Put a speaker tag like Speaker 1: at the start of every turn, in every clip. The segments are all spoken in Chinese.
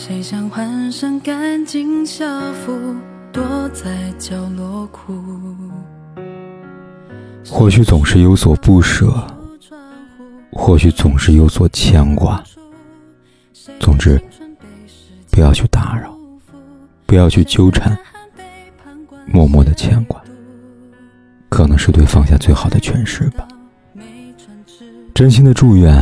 Speaker 1: 谁想换上干净校服，躲在角落哭？
Speaker 2: 或许总是有所不舍，或许总是有所牵挂。总之，不要去打扰，不要去纠缠，默默的牵挂，可能是对放下最好的诠释吧。真心的祝愿，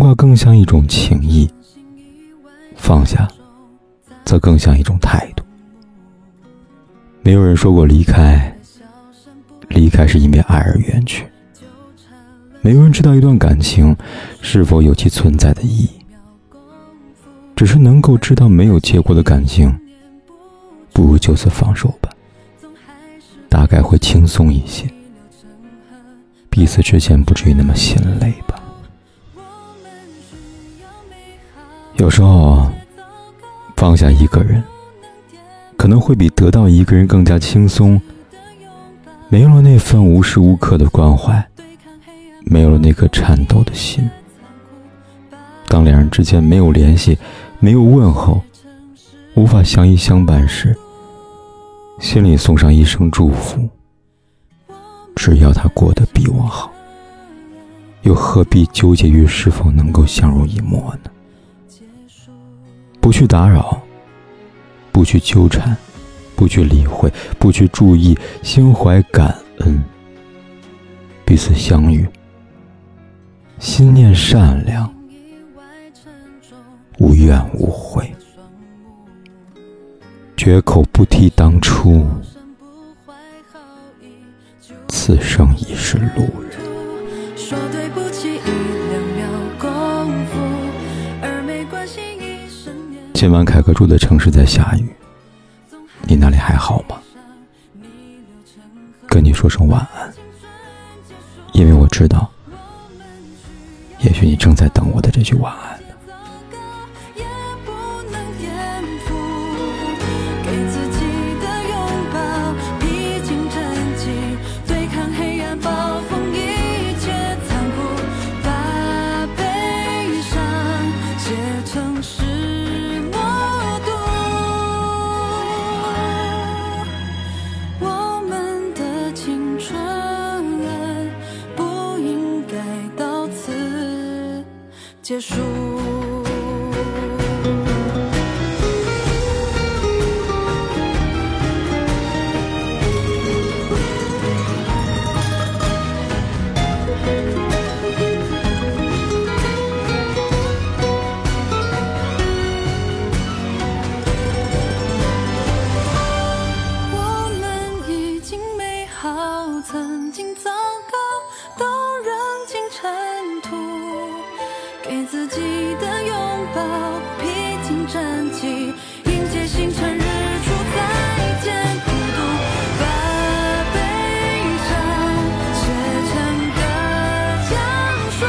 Speaker 2: 挂更像一种情谊，放下，则更像一种态度。没有人说过离开，离开是因为爱而远去。没有人知道一段感情是否有其存在的意义，只是能够知道没有结果的感情，不如就此放手吧，大概会轻松一些，彼此之间不至于那么心累。有时候，放下一个人，可能会比得到一个人更加轻松。没有了那份无时无刻的关怀，没有了那颗颤抖的心。当两人之间没有联系，没有问候，无法相依相伴时，心里送上一声祝福。只要他过得比我好，又何必纠结于是否能够相濡以沫呢？不去打扰，不去纠缠，不去理会，不去注意，心怀感恩，彼此相遇，心念善良，无怨无悔，绝口不提当初，此生已是路人。今晚凯哥住的城市在下雨，你那里还好吗？跟你说声晚安，因为我知道，也许你正在等我的这句晚安。
Speaker 1: 结束。我们已经美好曾经糟糕。你的拥抱披荆斩棘迎接星辰日出再见孤独把悲伤写成歌讲述。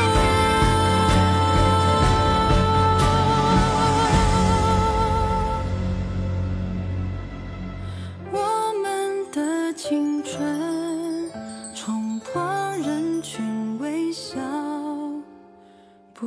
Speaker 1: 我们的青春